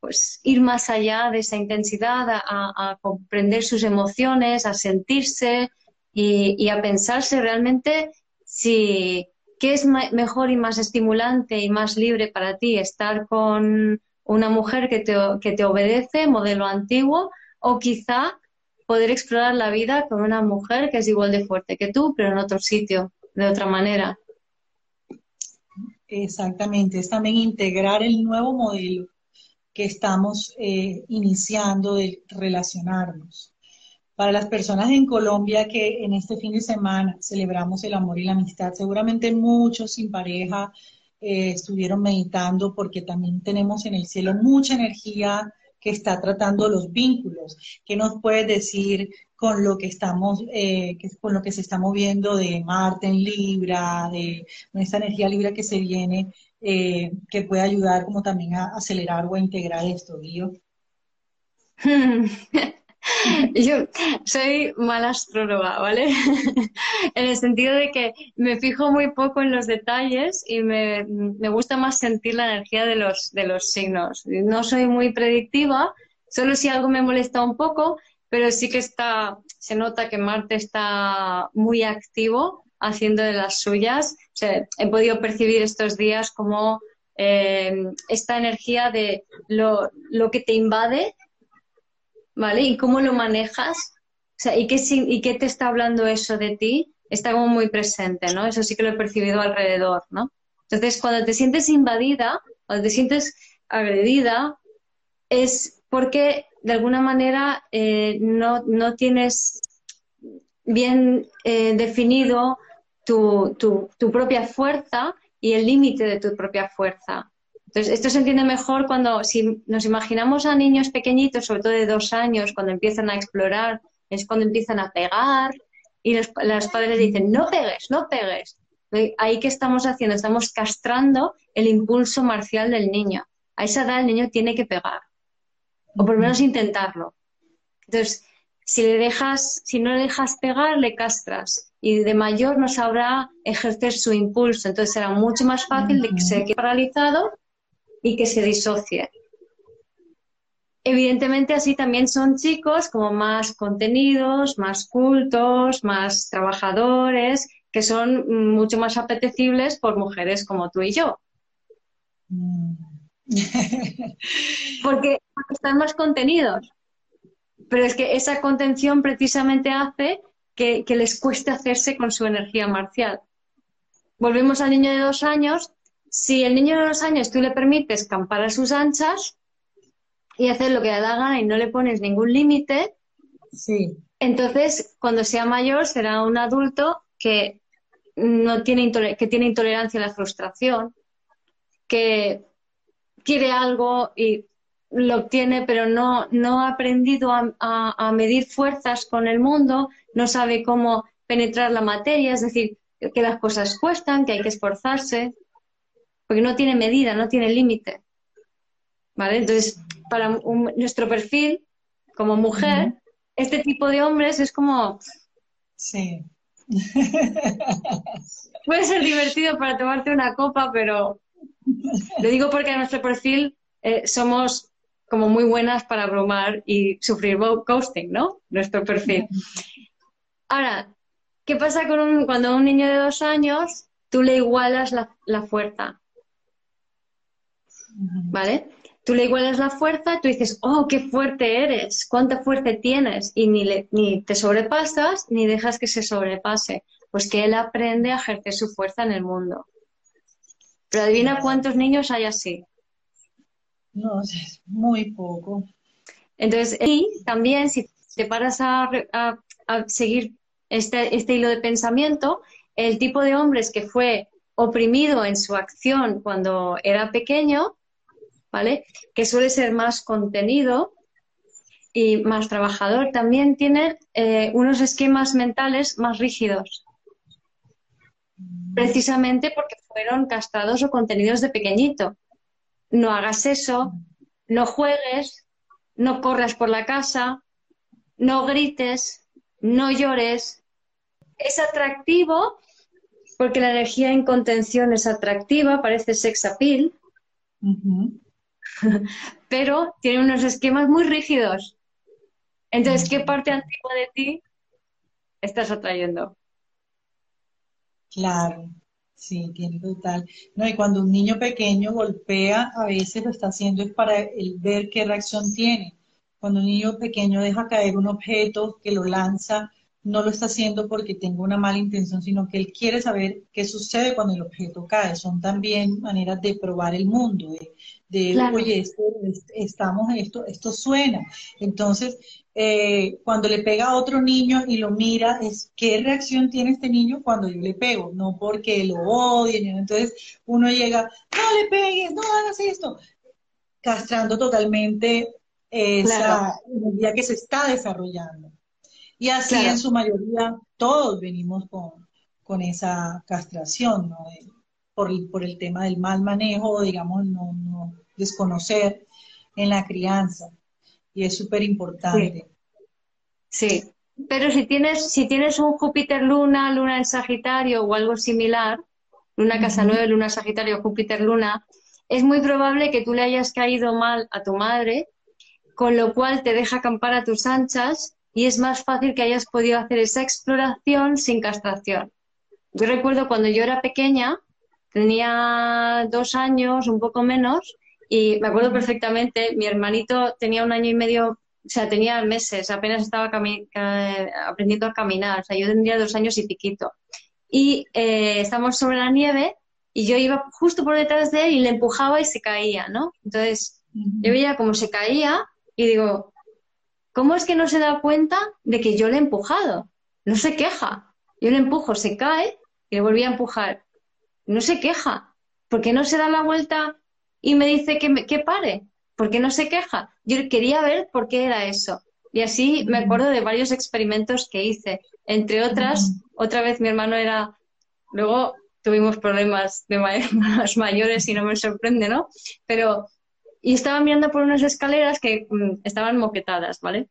C: pues, ir más allá de esa intensidad, a, comprender sus emociones, a sentirse y, a pensarse realmente si qué es mejor y más estimulante y más libre para ti, estar con una mujer que te, que te obedece, modelo antiguo, o quizá poder explorar la vida con una mujer que es igual de fuerte que tú, pero en otro sitio, de otra manera.
B: Exactamente, es también integrar el nuevo modelo que estamos eh, iniciando de relacionarnos. Para las personas en Colombia que en este fin de semana celebramos el amor y la amistad, seguramente muchos sin pareja eh, estuvieron meditando porque también tenemos en el cielo mucha energía que está tratando los vínculos. ¿Qué nos puedes decir con lo que estamos, eh, con lo que se está moviendo de Marte en Libra, de esta energía Libra que se viene, eh, que puede ayudar como también a acelerar o a integrar esto, Guío?
C: Yo soy mala astróloga, ¿vale? en el sentido de que me fijo muy poco en los detalles y me, gusta más sentir la energía de los, de los signos. No soy muy predictiva, solo si algo me molesta un poco, pero sí que está, se nota que Marte está muy activo haciendo de las suyas. he podido percibir estos días como eh, esta energía de lo, lo que te invade ¿vale? Y cómo lo manejas, o sea, ¿y qué, ¿y qué te está hablando eso de ti? Está como muy presente, ¿no? Eso sí que lo he percibido alrededor, ¿no? Entonces, cuando te sientes invadida, cuando te sientes agredida, es porque de alguna manera eh, no, no, tienes bien eh, definido tu, tu, tu, propia fuerza y el límite de tu propia fuerza. Entonces, esto se entiende mejor cuando, si nos imaginamos a niños pequeñitos, sobre todo de dos años, cuando empiezan a explorar, es cuando empiezan a pegar y los, padres dicen, no pegues, no pegues. Ahí que estamos haciendo, estamos castrando el impulso marcial del niño. A esa edad el niño tiene que pegar, o por lo menos intentarlo. Entonces, si le dejas, si no le dejas pegar, le castras. Y de mayor no sabrá ejercer su impulso. Entonces será mucho más fácil de que se quede paralizado y que se disocie. Evidentemente así también son chicos como más contenidos, más cultos, más trabajadores, que son mucho más apetecibles por mujeres como tú y yo. porque, están más contenidos. Pero es que esa contención precisamente hace que, que les cueste hacerse con su energía marcial. Volvemos al niño de dos años si el niño de los años tú le permites campar a sus anchas y hacer lo que le da gana y no le pones ningún límite, sí. entonces cuando sea mayor será un adulto que no tiene que tiene intolerancia a la frustración, que quiere algo y lo obtiene, pero no, no ha aprendido a, a, medir fuerzas con el mundo, no sabe cómo penetrar la materia, es decir, que las cosas cuestan, que hay que esforzarse porque no tiene medida, no tiene límite. ¿Vale? Entonces, para nuestro perfil como mujer, este tipo de hombres es como... Sí. Puede ser divertido para tomarte una copa, pero lo digo porque a nuestro perfil eh, somos como muy buenas para bromar y sufrir ghosting, ¿no? Nuestro perfil. Ahora, ¿qué pasa con un, cuando a un niño de dos años tú le igualas la, la fuerza? ¿Vale? Tú le igualas la fuerza, tú dices, oh, qué fuerte eres, cuánta fuerza tienes, y ni, ni te sobrepasas ni dejas que se sobrepase, pues que él aprende a ejercer su fuerza en el mundo. Pero adivina cuántos niños hay así.
B: No, es muy poco.
C: Entonces, y también si te paras a, seguir este, este hilo de pensamiento, el tipo de hombres que fue oprimido en su acción cuando era pequeño, ¿vale? Que suele ser más contenido y más trabajador, también tiene eh, unos esquemas mentales más rígidos. Precisamente porque fueron castrados o contenidos de pequeñito. No hagas eso, no juegues, no corras por la casa, no grites, no llores. Es atractivo porque la energía en contención es atractiva, parece sex appeal, pero tiene unos esquemas muy rígidos. Entonces, ¿qué parte antigua de ti estás atrayendo?
B: Claro, sí, tiene total. No, y cuando un niño pequeño golpea, a veces lo está haciendo es para ver qué reacción tiene. Cuando un niño pequeño deja caer un objeto que lo lanza, no lo está haciendo porque tenga una mala intención, sino que él quiere saber qué sucede cuando el objeto cae. Son también maneras de probar el mundo, de, oye, esto, estamos, esto, esto suena. Entonces, eh, cuando le pega a otro niño y lo mira, es qué reacción tiene este niño cuando yo le pego, no porque lo odien. Entonces, uno llega, no le pegues, no hagas esto, castrando totalmente esa energía que se está desarrollando. Y así en su mayoría todos venimos con, esa castración, ¿no? por, el tema del mal manejo, digamos, no, desconocer en la crianza. Y es súper importante.
C: Sí. pero si tienes, si tienes un Júpiter Luna, Luna en Sagitario o algo similar, Luna Casa 9, Luna Sagitario, Júpiter Luna, es muy probable que tú le hayas caído mal a tu madre, con lo cual te deja acampar a tus anchas y es más fácil que hayas podido hacer esa exploración sin castración. Yo recuerdo cuando yo era pequeña, tenía dos años, un poco menos, y me acuerdo perfectamente, mi hermanito tenía un año y medio, o sea, tenía meses, apenas estaba aprendiendo a caminar, o sea, yo tendría dos años y piquito. Y eh, estábamos sobre la nieve y yo iba justo por detrás de él y le empujaba y se caía, ¿no? Entonces, yo veía cómo se caía y digo, ¿Cómo es que no se da cuenta de que yo le he empujado? No se queja. Yo le empujo, se cae y le volví a empujar. No se queja. ¿Por qué no se da la vuelta y me dice que, que pare? ¿Por qué no se queja? Yo quería ver por qué era eso. Y así me acuerdo de varios experimentos que hice. Entre otras, otra vez mi hermano era. Luego tuvimos problemas de más mayores y no me sorprende, ¿no? Pero y estaba mirando por unas escaleras que mm, estaban moquetadas, ¿vale?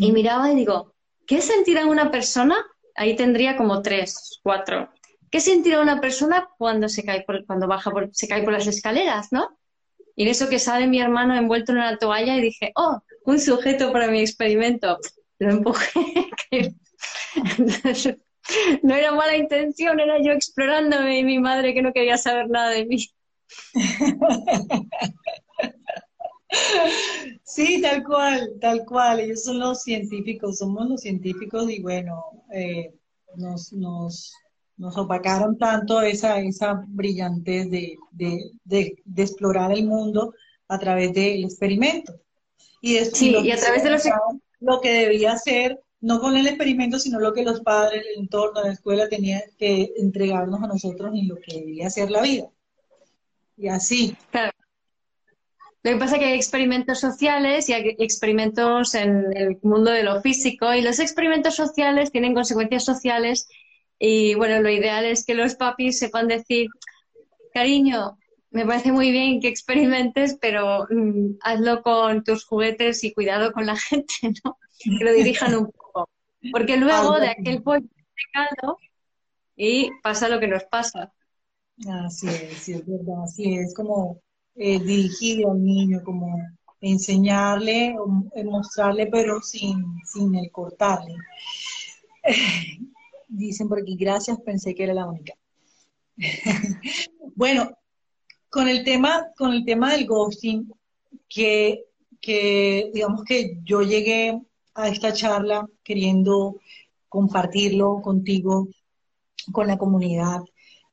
C: Y miraba y digo, ¿qué sentirá una persona? Ahí tendría como tres, cuatro. ¿Qué sentirá una persona cuando se cae por, cuando baja por, se cae por las escaleras, no? Y en eso que sale mi hermano envuelto en una toalla y dije, oh, un sujeto para mi experimento. Lo empujé. no era mala intención, era yo explorándome y mi madre que no quería saber nada de mí.
B: Sí, tal cual, tal cual. Ellos son los científicos, somos los científicos y bueno, eh, nos, nos, nos opacaron tanto esa, esa brillantez de, explorar el mundo a través del experimento. Y,
C: sí, y a través de los...
B: Lo que debía ser, no con el experimento, sino lo que los padres, el entorno, la escuela tenían que entregarnos a nosotros y lo que debía ser la vida. Y así.
C: Claro. Lo que pasa es que hay experimentos sociales y hay experimentos en el mundo de lo físico y los experimentos sociales tienen consecuencias sociales y bueno, lo ideal es que los papis sepan decir, cariño, me parece muy bien que experimentes, pero mm, hazlo con tus juguetes y cuidado con la gente, ¿no? Que lo dirijan un poco. Porque luego de aquel pollo caldo y pasa lo que nos pasa.
B: Así es, sí, es verdad, así es como eh, dirigido al niño, como enseñarle, eh, mostrarle, pero sin, sin el cortarle. Dicen por aquí, gracias, pensé que era la única. bueno, con el tema, con el tema del ghosting, que, que digamos que yo llegué a esta charla queriendo compartirlo contigo, con la comunidad.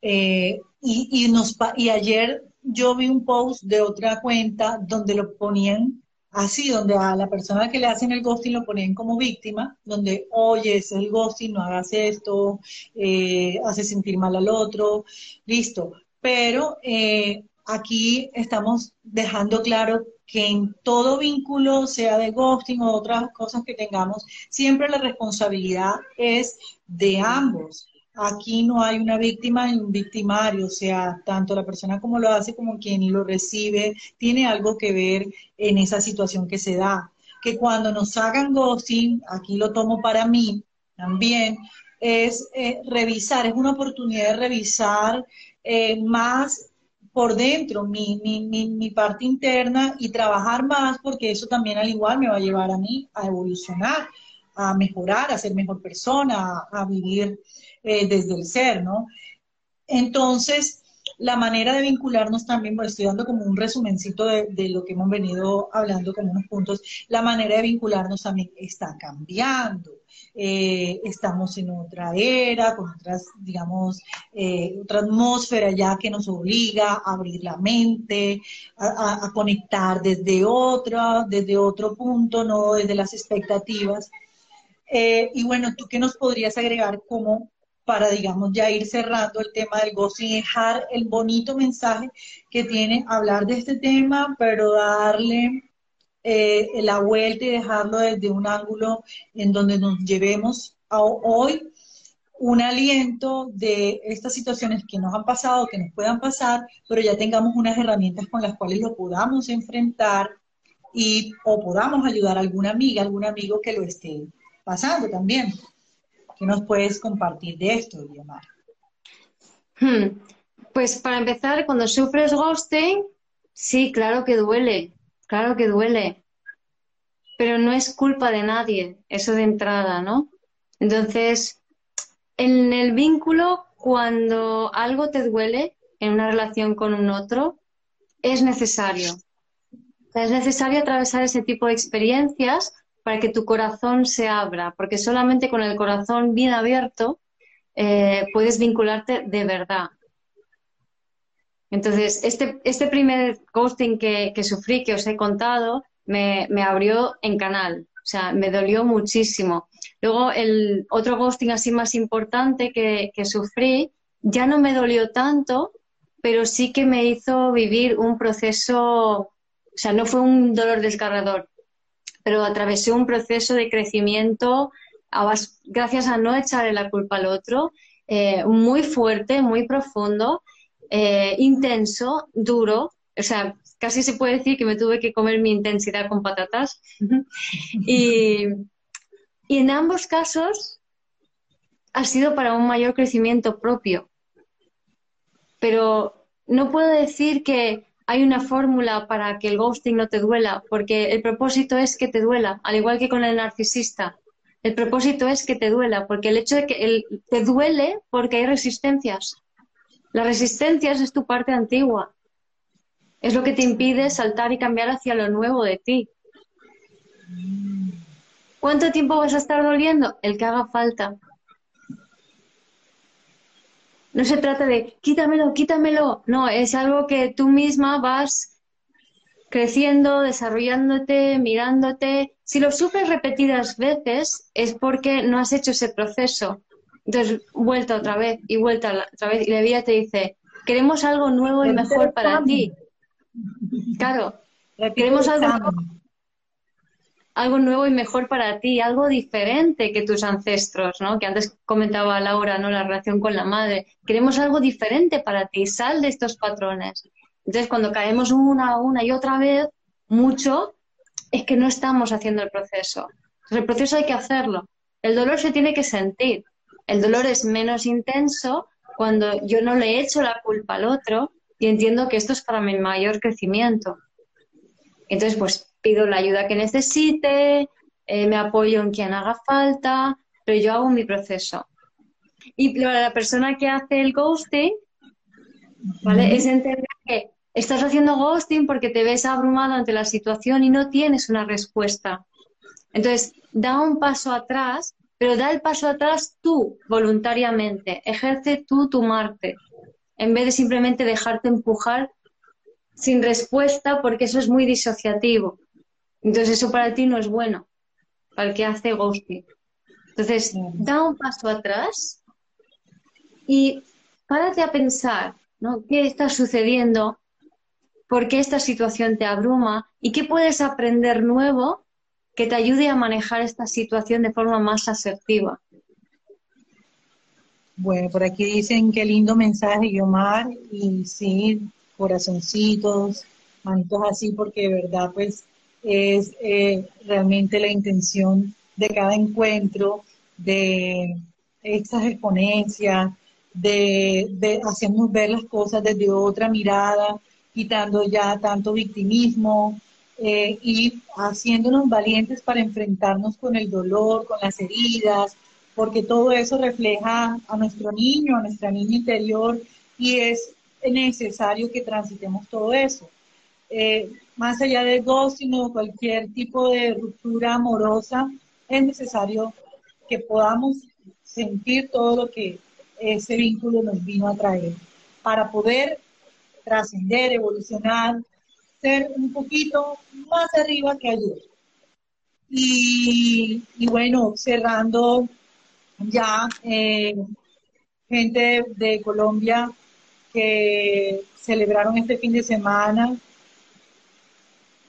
B: Eh, y, y, nos, y ayer yo vi un post de otra cuenta donde lo ponían así, donde a la persona que le hacen el ghosting lo ponen como víctima, donde, oye, es el ghosting, no hagas esto, eh, hace sentir mal al otro, listo. Pero eh, aquí estamos dejando claro que en todo vínculo, sea de ghosting o otras cosas que tengamos, siempre la responsabilidad es de ambos. Aquí no hay una víctima y un victimario, o sea, tanto la persona como lo hace como quien lo recibe tiene algo que ver en esa situación que se da. Que cuando nos hagan ghosting, aquí lo tomo para mí también, es eh, revisar, es una oportunidad de revisar eh, más por dentro mi, mi, mi, mi, parte interna y trabajar más porque eso también al igual me va a llevar a mí a evolucionar, a mejorar, a ser mejor persona, a, vivir eh, desde el ser, ¿no? Entonces, la manera de vincularnos también, estoy dando como un resumencito de, de, lo que hemos venido hablando como unos puntos, la manera de vincularnos también está cambiando. Eh, estamos en otra era, con otras, digamos, eh, otra atmósfera ya que nos obliga a abrir la mente, a, a conectar desde otra, desde otro punto, no desde las expectativas. Eh, y bueno, ¿tú qué nos podrías agregar como para, digamos, ya ir cerrando el tema del ghosting y dejar el bonito mensaje que tiene hablar de este tema, pero darle eh, la vuelta y dejarlo desde un ángulo en donde nos llevemos a hoy un aliento de estas situaciones que nos han pasado, que nos puedan pasar, pero ya tengamos unas herramientas con las cuales lo podamos enfrentar y o podamos ayudar a alguna amiga, algún amigo que lo esté pasando también. ¿Qué nos puedes compartir de esto, Guillermo?
C: Hmm. Pues para empezar, cuando sufres ghosting, sí, claro que duele, claro que duele, pero no es culpa de nadie, eso de entrada, ¿no? Entonces, en el vínculo, cuando algo te duele en una relación con un otro, es necesario. es necesario atravesar ese tipo de experiencias para que tu corazón se abra, porque solamente con el corazón bien abierto eh, puedes vincularte de verdad. Entonces, este, este primer ghosting que, que, sufrí, que os he contado, me, me, abrió en canal, o sea, me dolió muchísimo. Luego, el otro ghosting así más importante que, que sufrí, ya no me dolió tanto, pero sí que me hizo vivir un proceso, o sea, no fue un dolor desgarrador, pero atravesé un proceso de crecimiento gracias a no echarle la culpa al otro, eh, muy fuerte, muy profundo, eh, intenso, duro. O sea, casi se puede decir que me tuve que comer mi intensidad con patatas. y, y en ambos casos ha sido para un mayor crecimiento propio. Pero no puedo decir que hay una fórmula para que el ghosting no te duela, porque el propósito es que te duela, al igual que con el narcisista. El propósito es que te duela, porque el hecho de que te duele porque hay resistencias. Las resistencias es tu parte antigua. Es lo que te impide saltar y cambiar hacia lo nuevo de ti. ¿Cuánto tiempo vas a estar doliendo? El que haga falta. No se trata de quítamelo, quítamelo. No, es algo que tú misma vas creciendo, desarrollándote, mirándote. Si lo sufres repetidas veces es porque no has hecho ese proceso. Entonces, vuelta otra vez y vuelta otra vez. Y la vida te dice, queremos algo nuevo y mejor para ti. Claro, queremos algo nuevo algo nuevo y mejor para ti, algo diferente que tus ancestros, ¿no? Que antes comentaba Laura, ¿no? La relación con la madre. Queremos algo diferente para ti, sal de estos patrones. Entonces, cuando caemos una, una y otra vez, mucho, es que no estamos haciendo el proceso. el proceso hay que hacerlo. El dolor se tiene que sentir. El dolor es menos intenso cuando yo no le echo la culpa al otro y entiendo que esto es para mi mayor crecimiento. Entonces, pues pido la ayuda que necesite, eh, me apoyo en quien haga falta, pero yo hago mi proceso. Y para la persona que hace el ghosting, ¿vale? Es entender que estás haciendo ghosting porque te ves abrumado ante la situación y no tienes una respuesta. Entonces, da un paso atrás, pero da el paso atrás tú, voluntariamente. Ejerce tú tu Marte, en vez de simplemente dejarte empujar sin respuesta, porque eso es muy disociativo. Entonces eso para ti no es bueno, para el que hace ghosting. Entonces, da un paso atrás y párate a pensar, ¿no? ¿Qué está sucediendo? ¿Por qué esta situación te abruma? ¿Y qué puedes aprender nuevo que te ayude a manejar esta situación de forma más asertiva?
B: Bueno, por aquí dicen qué lindo mensaje, Yomar, y sí, corazoncitos, manitos así, porque de verdad, pues es eh, realmente la intención de cada encuentro, de estas exponencias, de, de hacernos ver las cosas desde otra mirada, quitando ya tanto victimismo eh, y haciéndonos valientes para enfrentarnos con el dolor, con las heridas, porque todo eso refleja a nuestro niño, a nuestra niña interior y es necesario que transitemos todo eso. Eh, más allá del ghosting o cualquier tipo de ruptura amorosa, es necesario que podamos sentir todo lo que ese vínculo nos vino a traer para poder trascender, evolucionar, ser un poquito más arriba que ayer. Y, bueno, cerrando ya, eh, gente de Colombia que celebraron este fin de semana,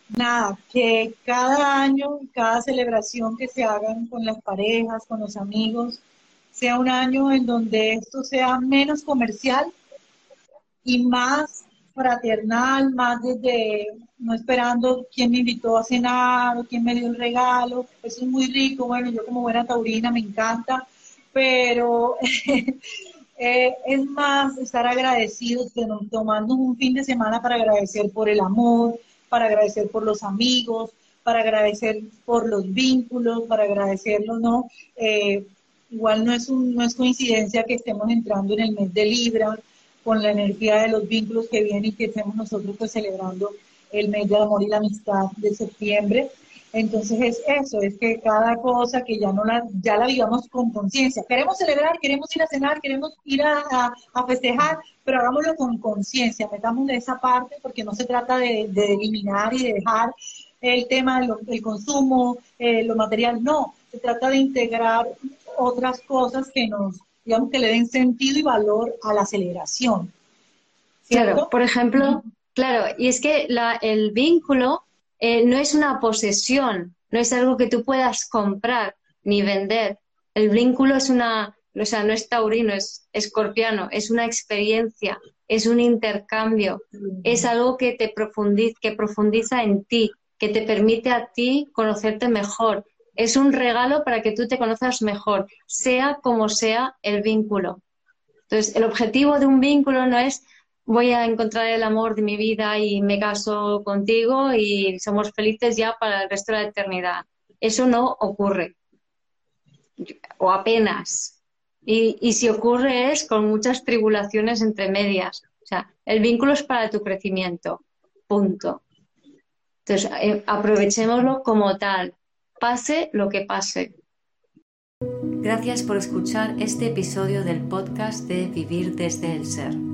B: nada, que cada año, cada celebración que se hagan con las parejas, con los amigos, sea un año en donde esto sea menos comercial y más fraternal, más desde no esperando quién me invitó a cenar o quién me dio el regalo. Eso es muy rico, bueno, yo como buena taurina me encanta, pero eh, es más estar agradecidos, tomando un fin de semana para agradecer por el amor, para agradecer por los amigos, para agradecer por los vínculos, para agradecerlo, ¿no? Eh, igual no es, un, no es coincidencia que estemos entrando en el mes de Libra, con la energía de los vínculos que vienen y que estemos nosotros pues celebrando el mes de amor y la amistad de septiembre. Entonces es eso, es que cada cosa que ya no la, ya la vivamos con conciencia. Queremos celebrar, queremos ir a cenar, queremos ir a, a, festejar, pero hagámoslo con conciencia, metamos de esa parte porque no se trata de, de eliminar y de dejar el tema del consumo, eh, lo material, no, se trata de integrar otras cosas que nos digamos, que le den sentido y valor a la celebración.
C: Claro, por ejemplo, claro, y es que el vínculo eh, no es una posesión, no es algo que tú puedas comprar ni vender. El vínculo es una, o sea, no es taurino, es escorpiano, es una experiencia, es un intercambio, es algo que te profundiza, que profundiza en ti, que te permite a ti conocerte mejor, es un regalo para que tú te conozcas mejor, sea como sea el vínculo. Entonces, el objetivo de un vínculo no es voy a encontrar el amor de mi vida y me caso contigo y somos felices ya para el resto de la eternidad. Eso no ocurre. O apenas. Y, y si ocurre es con muchas tribulaciones entre medias. O sea, el vínculo es para tu crecimiento. Punto. Entonces, eh, aprovechémoslo como tal pase lo que pase.
A: Gracias por escuchar este episodio del podcast de Vivir desde el Ser.